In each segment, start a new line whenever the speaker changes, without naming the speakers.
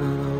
Um,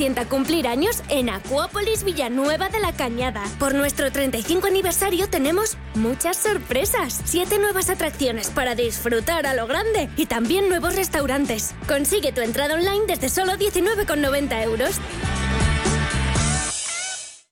Sienta cumplir años en Acuópolis Villanueva de la Cañada. Por nuestro 35 aniversario tenemos muchas sorpresas. Siete nuevas atracciones para disfrutar a lo grande y también nuevos restaurantes. Consigue tu entrada online desde solo 19,90 euros.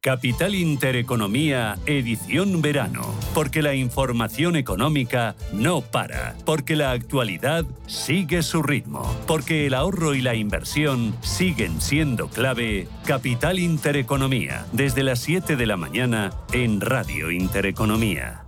Capital Intereconomía, edición verano. Porque la información económica no para. Porque la actualidad sigue su ritmo. Porque el ahorro y la inversión siguen siendo clave. Capital Intereconomía, desde las 7 de la mañana en Radio Intereconomía.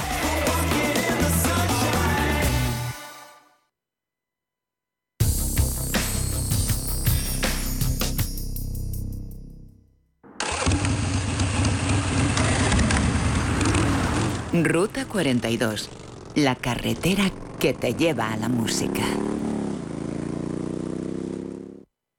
Ruta 42. La carretera que te lleva a la música.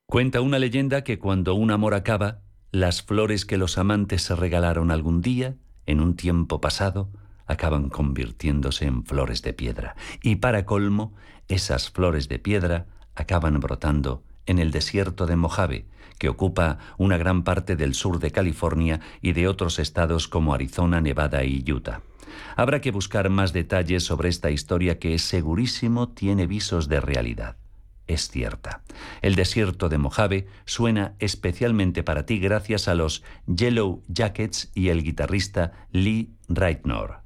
Cuenta una leyenda que cuando un amor acaba, las flores que los amantes se regalaron algún día, en un tiempo pasado, acaban convirtiéndose en flores de piedra. Y para colmo, esas flores de piedra acaban brotando en el desierto de Mojave, que ocupa una gran parte del sur de California y de otros estados como Arizona, Nevada y Utah. Habrá que buscar más detalles sobre esta historia que segurísimo tiene visos de realidad. Es cierta. El desierto de Mojave suena especialmente para ti gracias a los Yellow Jackets y el guitarrista Lee Reitnor.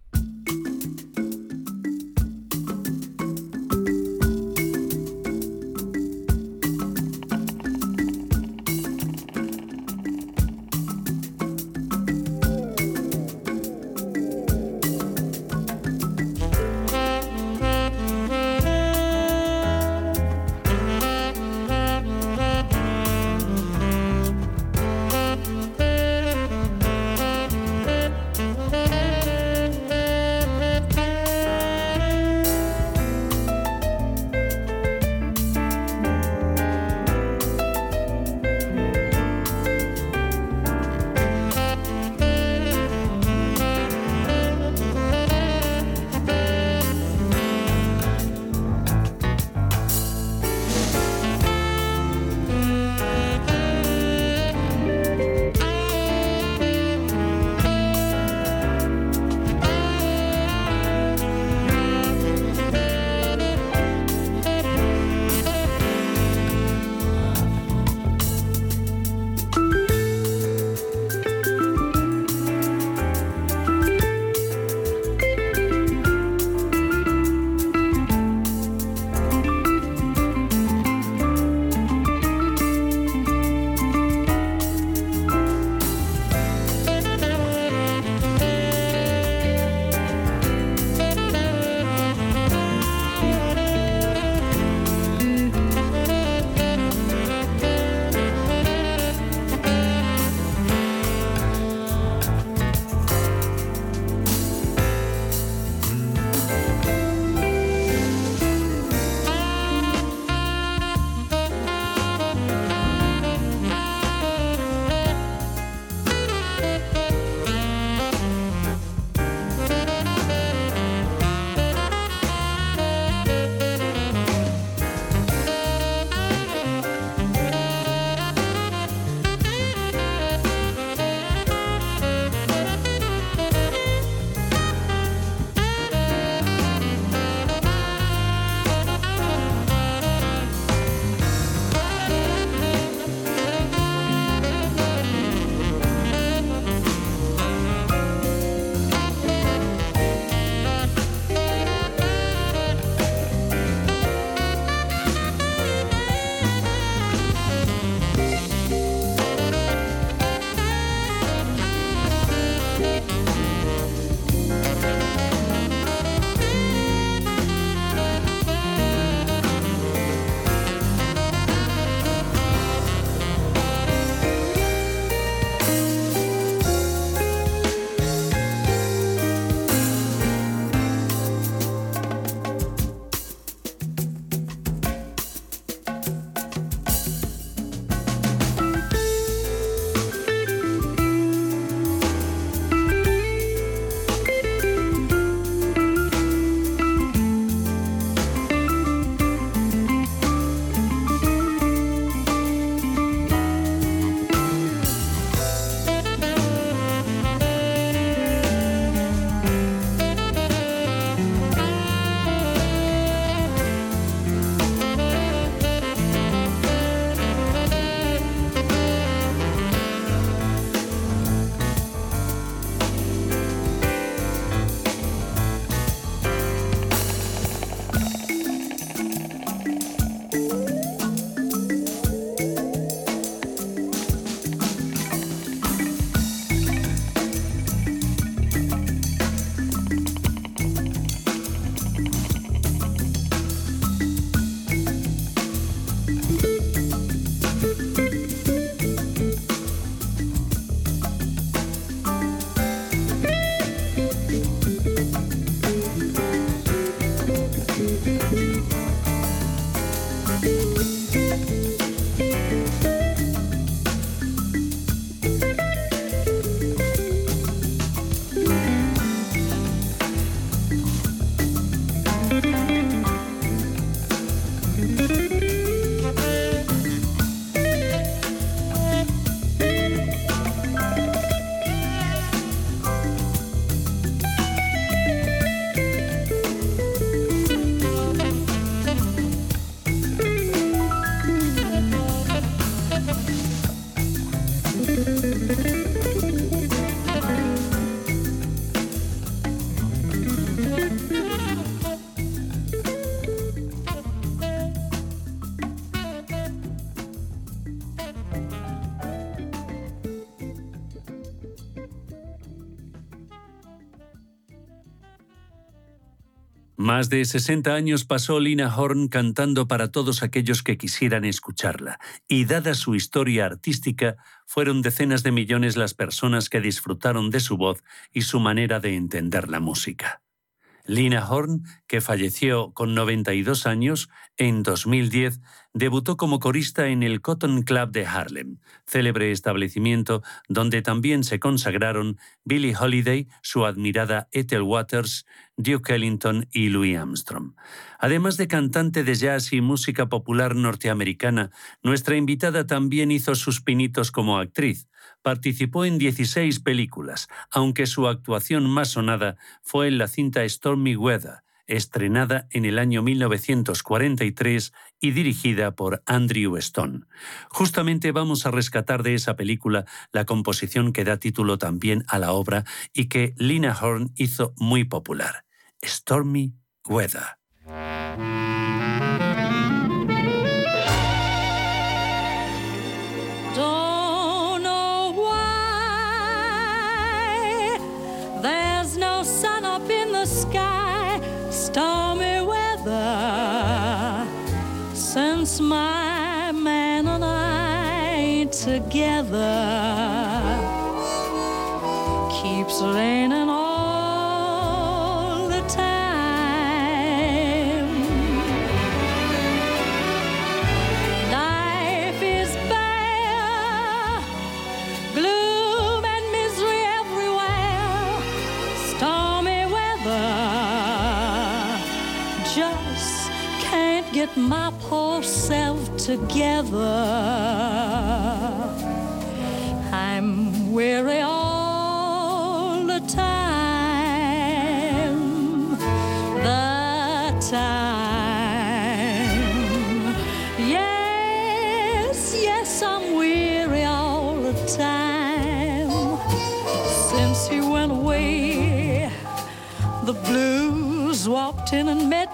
Más de 60 años pasó Lina Horn cantando para todos aquellos que quisieran escucharla, y dada su historia artística, fueron decenas de millones las personas que disfrutaron de su voz y su manera de entender la música. Lina Horn, que falleció con 92 años, en 2010 debutó como corista en el Cotton Club de Harlem, célebre establecimiento donde también se consagraron Billie Holiday, su admirada Ethel Waters, Duke Ellington y Louis Armstrong. Además de cantante de jazz y música popular norteamericana, nuestra invitada también hizo sus pinitos como actriz. Participó en 16 películas, aunque su actuación más sonada fue en la cinta Stormy Weather, estrenada en el año 1943 y dirigida por Andrew Stone. Justamente vamos a rescatar de esa película la composición que da título también a la obra y que Lina Horn hizo muy popular, stormy weather.
Don't know why there's no sun up in the sky, stormy weather. Since my man and I together keeps raining. My poor self together. I'm weary all the time, the time. Yes, yes, I'm weary all the time. Since he went away, the blues walked in and met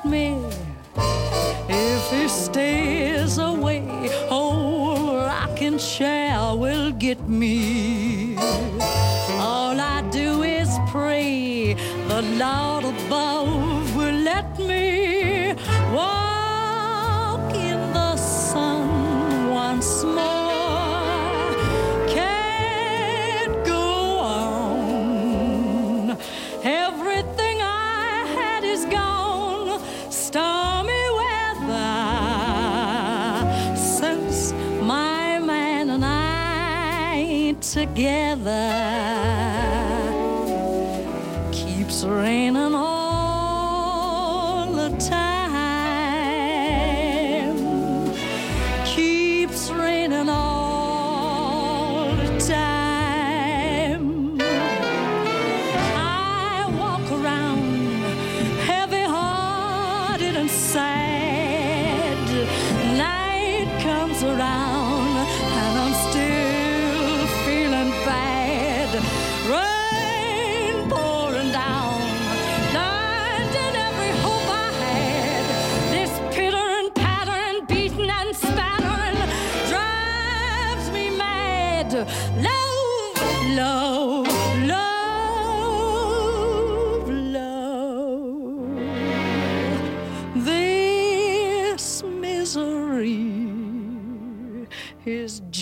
stays away, oh, rocking chair will get me. All I do is pray the Lord above together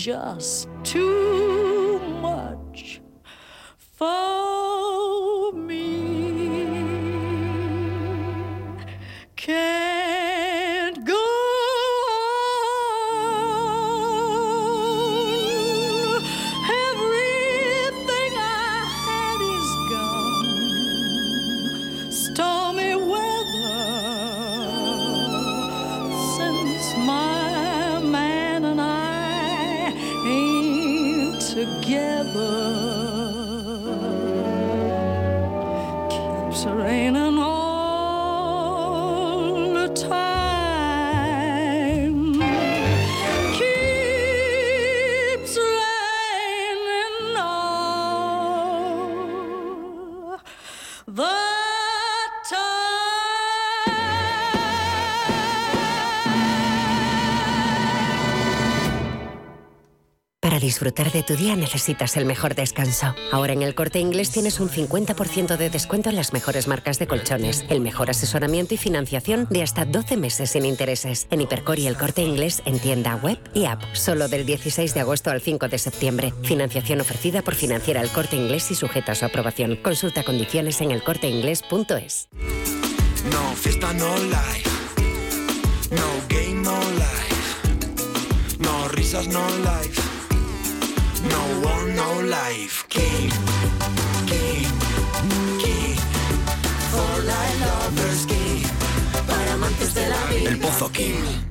just too
Para disfrutar de tu día necesitas el mejor descanso. Ahora en el corte inglés tienes un 50% de descuento en las mejores marcas de colchones, el mejor asesoramiento y financiación de hasta 12 meses sin intereses. En Hipercor y el corte inglés en tienda web y app. Solo del 16 de agosto al 5 de septiembre. Financiación ofrecida por Financiera el corte inglés y sujeta a su aprobación. Consulta condiciones en elcorteinglés.es.
No fiesta, no life. No game, no life. No risas, no life. No one, no life. King, king, king. For life lovers, king. Para amantes de la vida.
El Pozo King.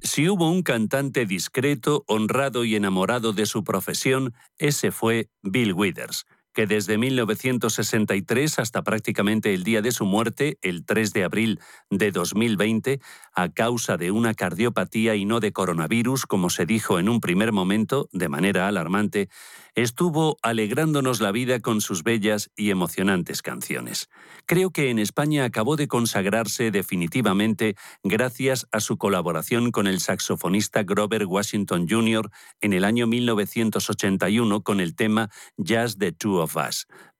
Si hubo un cantante discreto, honrado y enamorado de su profesión, ese fue Bill Withers, que desde 1963 hasta prácticamente el día de su muerte, el 3 de abril de 2020, a causa de una cardiopatía y no de coronavirus, como se dijo en un primer momento, de manera alarmante, estuvo alegrándonos la vida con sus bellas y emocionantes canciones. Creo que en España acabó de consagrarse definitivamente gracias a su colaboración con el saxofonista Grover Washington Jr. en el año 1981 con el tema Just the Two of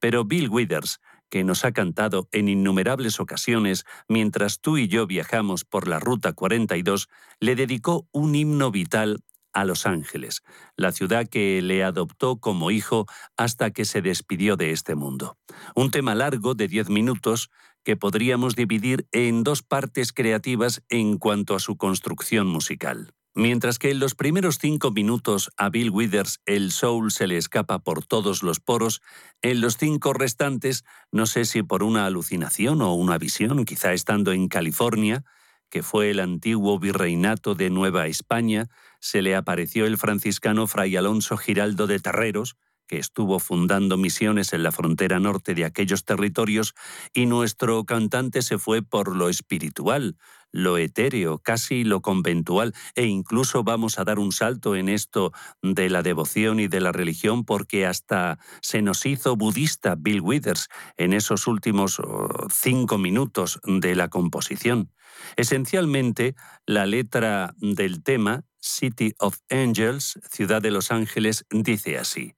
Pero Bill Withers, que nos ha cantado en innumerables ocasiones mientras tú y yo viajamos por la Ruta 42, le dedicó un himno vital a Los Ángeles, la ciudad que le adoptó como hijo hasta que se despidió de este mundo. Un tema largo de 10 minutos que podríamos dividir en dos partes creativas en cuanto a su construcción musical. Mientras que en los primeros cinco minutos a Bill Withers el soul se le escapa por todos los poros, en los cinco restantes, no sé si por una alucinación o una visión, quizá estando en California, que fue el antiguo virreinato de Nueva España, se le apareció el franciscano Fray Alonso Giraldo de Terreros, que estuvo fundando misiones en la frontera norte de aquellos territorios, y nuestro cantante se fue por lo espiritual, lo etéreo, casi lo conventual, e incluso vamos a dar un salto en esto de la devoción y de la religión, porque hasta se nos hizo budista Bill Withers en esos últimos oh, cinco minutos de la composición. Esencialmente, la letra del tema, City of Angels, Ciudad de los Ángeles, dice así.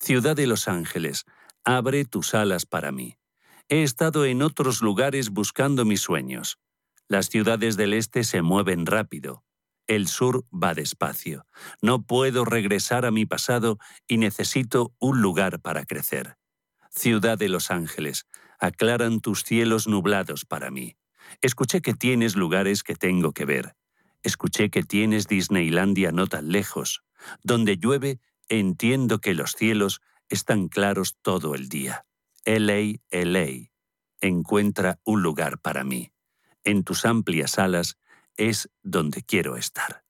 Ciudad de los Ángeles, abre tus alas para mí. He estado en otros lugares buscando mis sueños. Las ciudades del este se mueven rápido. El sur va despacio. No puedo regresar a mi pasado y necesito un lugar para crecer. Ciudad de los Ángeles, aclaran tus cielos nublados para mí. Escuché que tienes lugares que tengo que ver. Escuché que tienes Disneylandia no tan lejos. Donde llueve, entiendo que los cielos están claros todo el día. LA, LA, encuentra un lugar para mí. En tus amplias alas es donde quiero estar.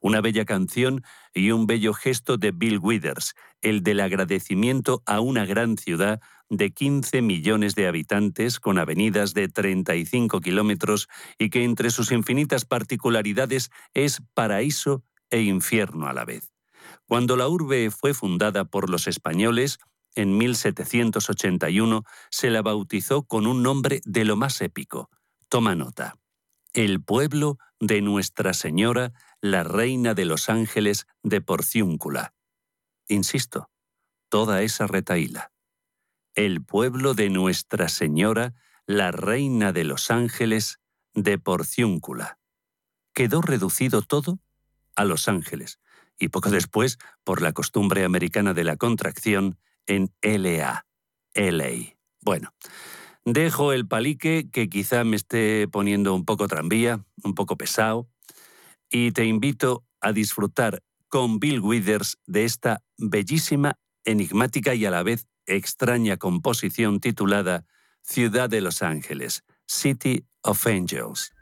Una bella canción y un bello gesto de Bill Withers, el del agradecimiento a una gran ciudad de 15 millones de habitantes con avenidas de 35 kilómetros y que entre sus infinitas particularidades es paraíso e infierno a la vez. Cuando la urbe fue fundada por los españoles, en 1781 se la bautizó con un nombre de lo más épico. Toma nota. El pueblo de Nuestra Señora, la Reina de los Ángeles de Porciúncula. Insisto, toda esa retaíla el pueblo de Nuestra Señora, la Reina de los Ángeles, de Porciúncula. Quedó reducido todo a Los Ángeles, y poco después, por la costumbre americana de la contracción, en LA, LA. Bueno,
Dejo el palique que quizá me esté poniendo un poco tranvía, un poco pesado, y te invito a disfrutar con Bill Withers de esta bellísima, enigmática y a la vez extraña composición titulada Ciudad de Los Ángeles, City of Angels.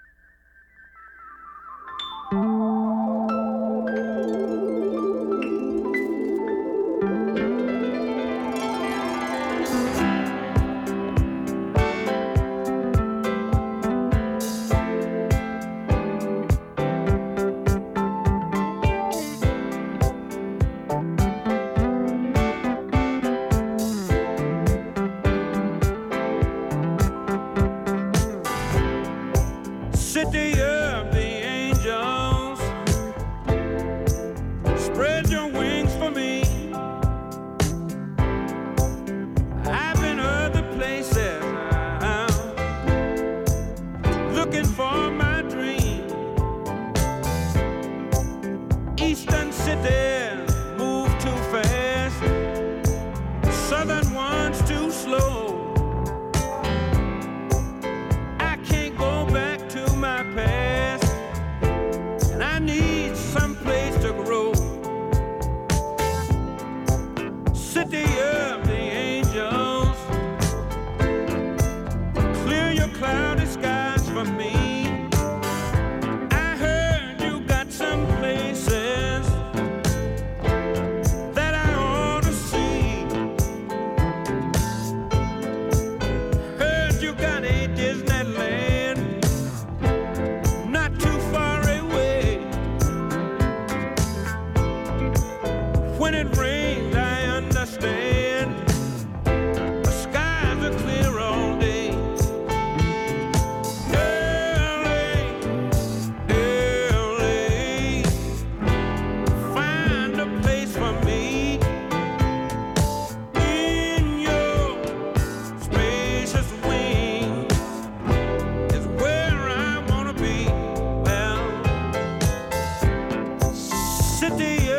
city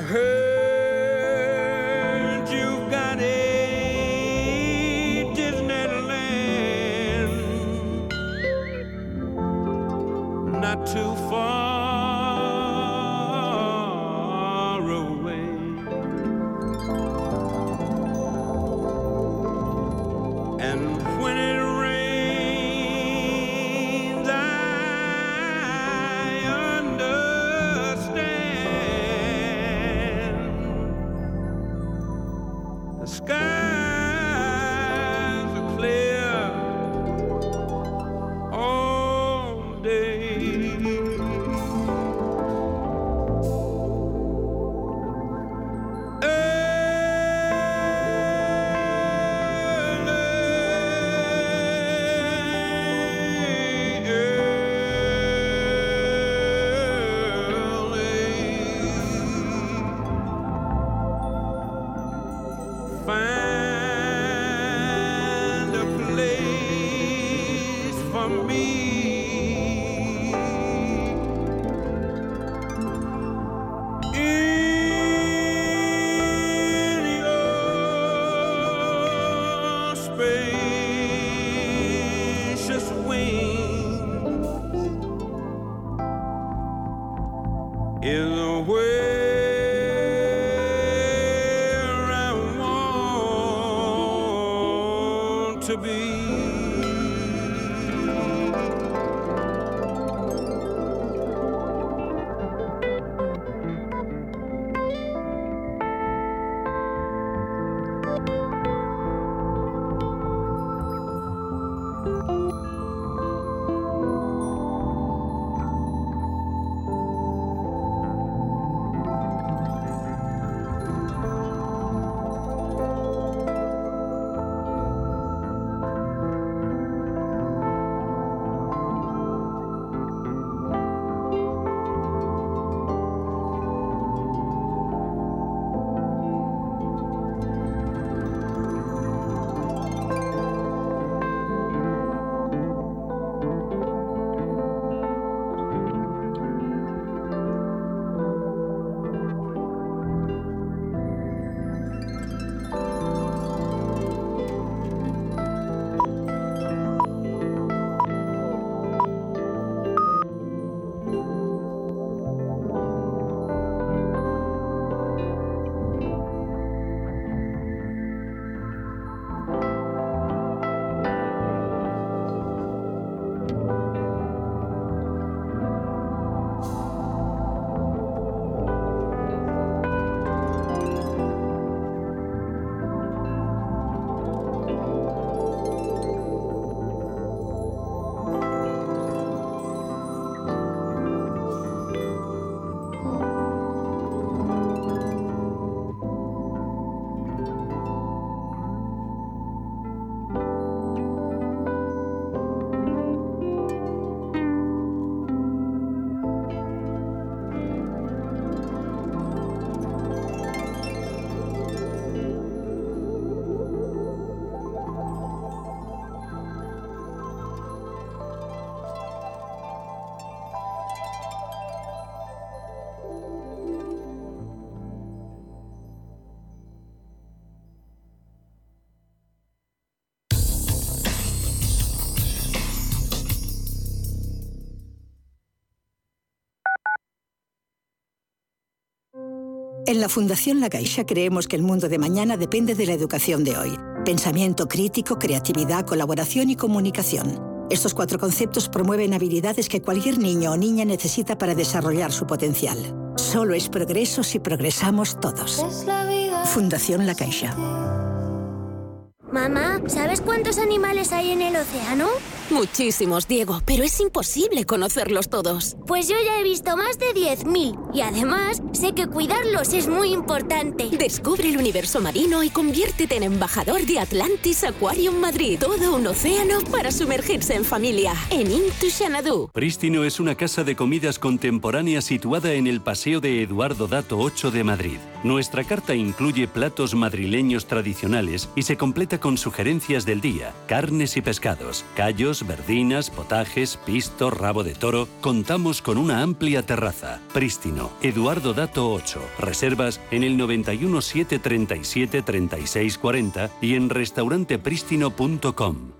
I heard
En la Fundación La Caixa creemos que el mundo de mañana depende de la educación de hoy. Pensamiento crítico, creatividad, colaboración y comunicación. Estos cuatro conceptos promueven habilidades que cualquier niño o niña necesita para desarrollar su potencial. Solo es progreso si progresamos todos. Fundación La Caixa.
Mamá, ¿sabes cuántos animales hay en el océano?
Muchísimos, Diego, pero es imposible conocerlos todos.
Pues yo ya he visto más de 10.000 y además sé que cuidarlos es muy importante.
Descubre el universo marino y conviértete en embajador de Atlantis Aquarium Madrid. Todo un océano para sumergirse en familia. En Into Xanadu.
Prístino es una casa de comidas contemporánea situada en el Paseo de Eduardo Dato 8 de Madrid. Nuestra carta incluye platos madrileños tradicionales y se completa con sugerencias del día, carnes y pescados, callos, verdinas, potajes, pisto, rabo de toro. Contamos con una amplia terraza. Prístino, Eduardo Dato 8. Reservas en el 91 737 36 40 y en restauranteprístino.com.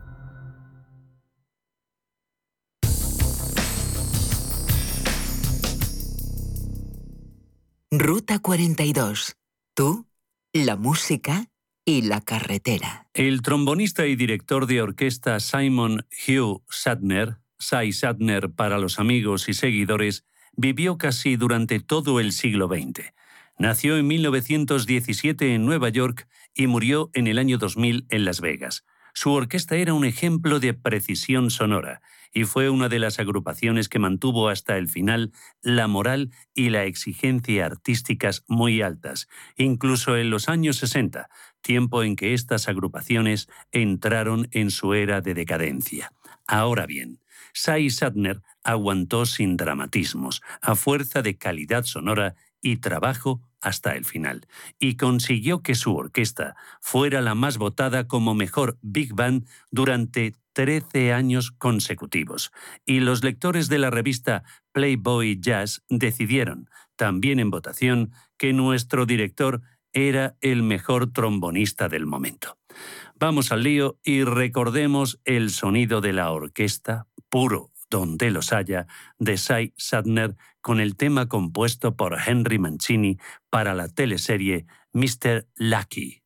Ruta 42. Tú, la música y la carretera.
El trombonista y director de orquesta Simon Hugh Sadner, Cy Sadner para los amigos y seguidores, vivió casi durante todo el siglo XX. Nació en 1917 en Nueva York y murió en el año 2000 en Las Vegas. Su orquesta era un ejemplo de precisión sonora y fue una de las agrupaciones que mantuvo hasta el final la moral y la exigencia artísticas muy altas, incluso en los años 60, tiempo en que estas agrupaciones entraron en su era de decadencia. Ahora bien, Sai Sadner aguantó sin dramatismos, a fuerza de calidad sonora y trabajo hasta el final, y consiguió que su orquesta fuera la más votada como mejor Big Band durante 13 años consecutivos, y los lectores de la revista Playboy Jazz decidieron, también en votación, que nuestro director era el mejor trombonista del momento. Vamos al lío y recordemos el sonido de la orquesta, puro donde los haya, de Cy Sadner con el tema compuesto por Henry Mancini para la teleserie Mr. Lucky.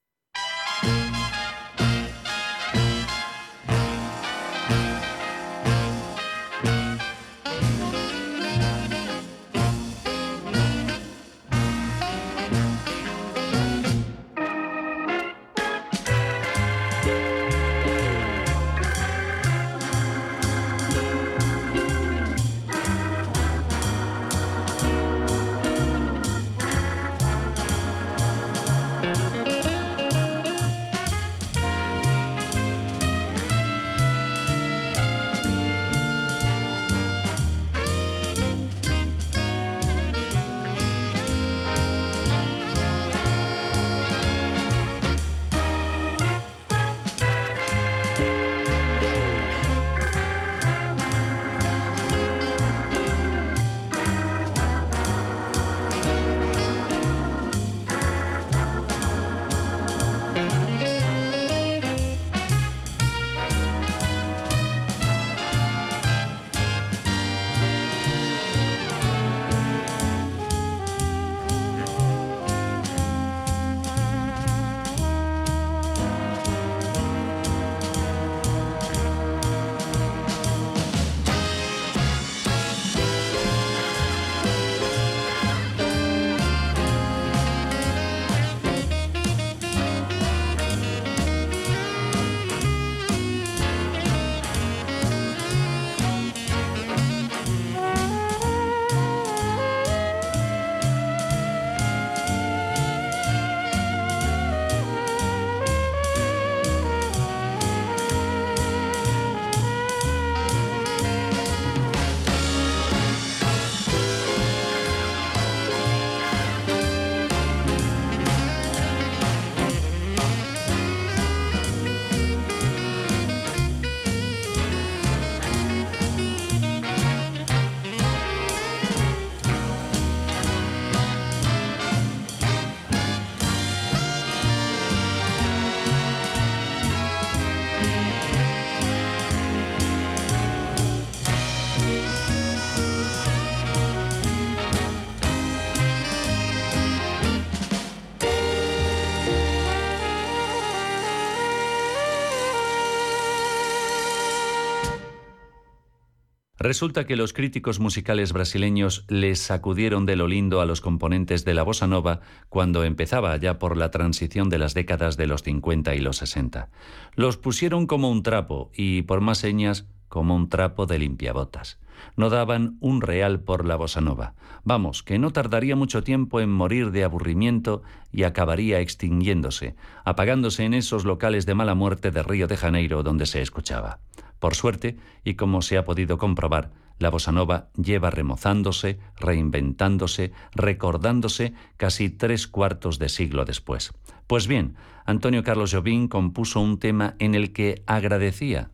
Resulta que los críticos musicales brasileños les sacudieron de lo lindo a los componentes de la bossa nova cuando empezaba ya por la transición de las décadas de los 50 y los 60. Los pusieron como un trapo y, por más señas, como un trapo de limpiabotas. No daban un real por la bossa nova. Vamos, que no tardaría mucho tiempo en morir de aburrimiento y acabaría extinguiéndose, apagándose en esos locales de mala muerte de Río de Janeiro donde se escuchaba. Por suerte, y como se ha podido comprobar, la bossa nova lleva remozándose, reinventándose, recordándose casi tres cuartos de siglo después. Pues bien, Antonio Carlos Jobim compuso un tema en el que agradecía,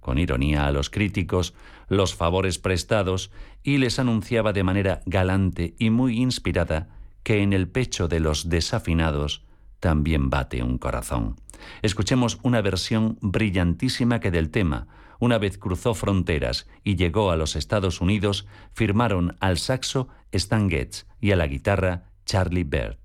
con ironía a los críticos, los favores prestados y les anunciaba de manera galante y muy inspirada que en el pecho de los desafinados también bate un corazón. Escuchemos una versión brillantísima que del tema, una vez cruzó fronteras y llegó a los Estados Unidos, firmaron al saxo Stan Getz y a la guitarra Charlie Bird.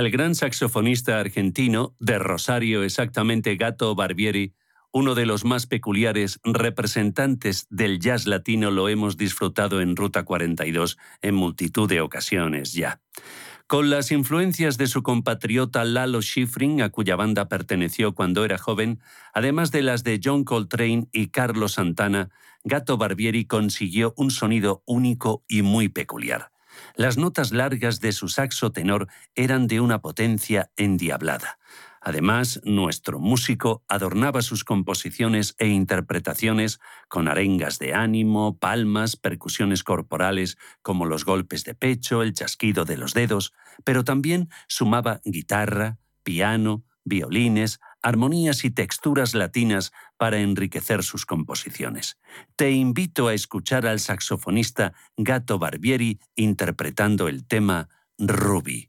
Al gran saxofonista argentino, de Rosario exactamente Gato Barbieri, uno de los más peculiares representantes del jazz latino lo hemos disfrutado en Ruta 42 en multitud de ocasiones ya. Con las influencias de su compatriota Lalo Schifrin, a cuya banda perteneció cuando era joven, además de las de John Coltrane y Carlos Santana, Gato Barbieri consiguió un sonido único y muy peculiar. Las notas largas de su saxo tenor eran de una potencia endiablada. Además, nuestro músico adornaba sus composiciones e interpretaciones con arengas de ánimo, palmas, percusiones corporales como los golpes de pecho, el chasquido de los dedos, pero también sumaba guitarra, piano, violines, armonías y texturas latinas para enriquecer sus composiciones. Te invito a escuchar al saxofonista Gato Barbieri interpretando el tema Ruby.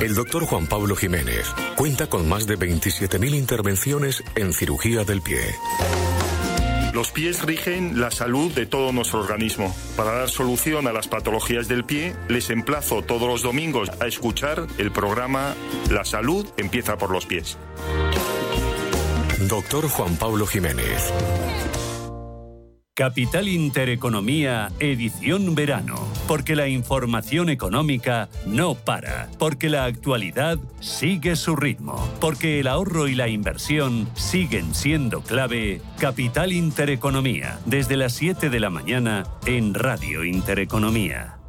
El doctor Juan Pablo Jiménez cuenta con más de 27.000 intervenciones en cirugía del pie.
Los pies rigen la salud de todo nuestro organismo. Para dar solución a las patologías del pie, les emplazo todos los domingos a escuchar el programa La salud empieza por los pies.
Doctor Juan Pablo Jiménez.
Capital Intereconomía, edición verano. Porque la información económica no para. Porque la actualidad sigue su ritmo. Porque el ahorro y la inversión siguen siendo clave. Capital Intereconomía, desde las 7 de la mañana en Radio Intereconomía.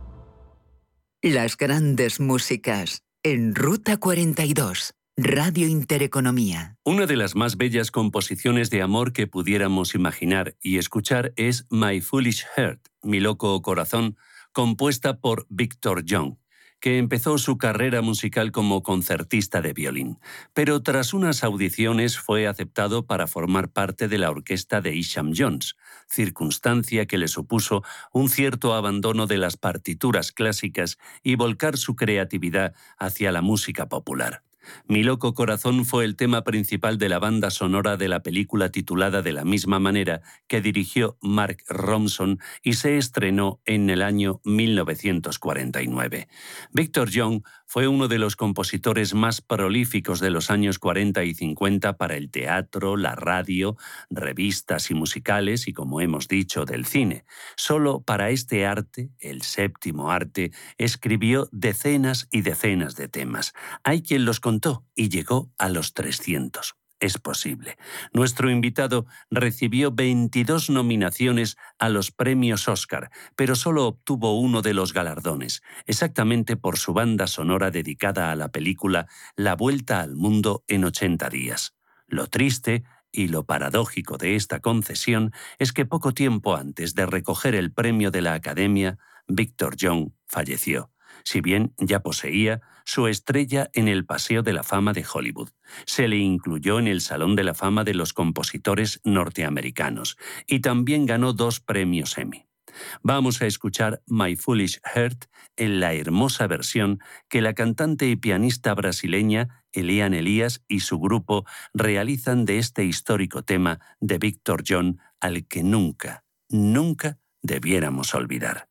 Las grandes músicas en Ruta 42. Radio Intereconomía.
Una de las más bellas composiciones de amor que pudiéramos imaginar y escuchar es My Foolish Heart, Mi Loco Corazón, compuesta por Victor Young, que empezó su carrera musical como concertista de violín, pero tras unas audiciones fue aceptado para formar parte de la orquesta de Isham Jones, circunstancia que le supuso un cierto abandono de las partituras clásicas y volcar su creatividad hacia la música popular. Mi loco corazón fue el tema principal de la banda sonora de la película titulada de la misma manera que dirigió Mark Ronson y se estrenó en el año 1949. Victor Young fue uno de los compositores más prolíficos de los años 40 y 50 para el teatro, la radio, revistas y musicales y, como hemos dicho, del cine. Solo para este arte, el séptimo arte, escribió decenas y decenas de temas. Hay quien los contó y llegó a los 300 es posible. Nuestro invitado recibió 22 nominaciones a los premios Oscar, pero solo obtuvo uno de los galardones, exactamente por su banda sonora dedicada a la película La Vuelta al Mundo en 80 días. Lo triste y lo paradójico de esta concesión es que poco tiempo antes de recoger el premio de la Academia, Victor Young falleció si bien ya poseía su estrella en el Paseo de la Fama de Hollywood. Se le incluyó en el Salón de la Fama de los Compositores Norteamericanos y también ganó dos premios Emmy. Vamos a escuchar My Foolish Heart en la hermosa versión que la cantante y pianista brasileña Elian Elías y su grupo realizan de este histórico tema de Victor John al que nunca, nunca debiéramos olvidar.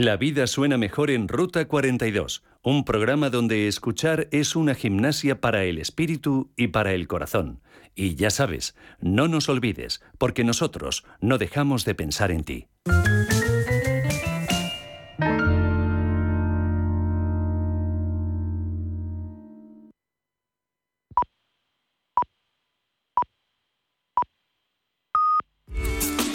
La vida suena mejor en Ruta 42, un programa donde escuchar es una gimnasia para el espíritu y para el corazón. Y ya sabes, no nos olvides, porque nosotros no dejamos de pensar en ti.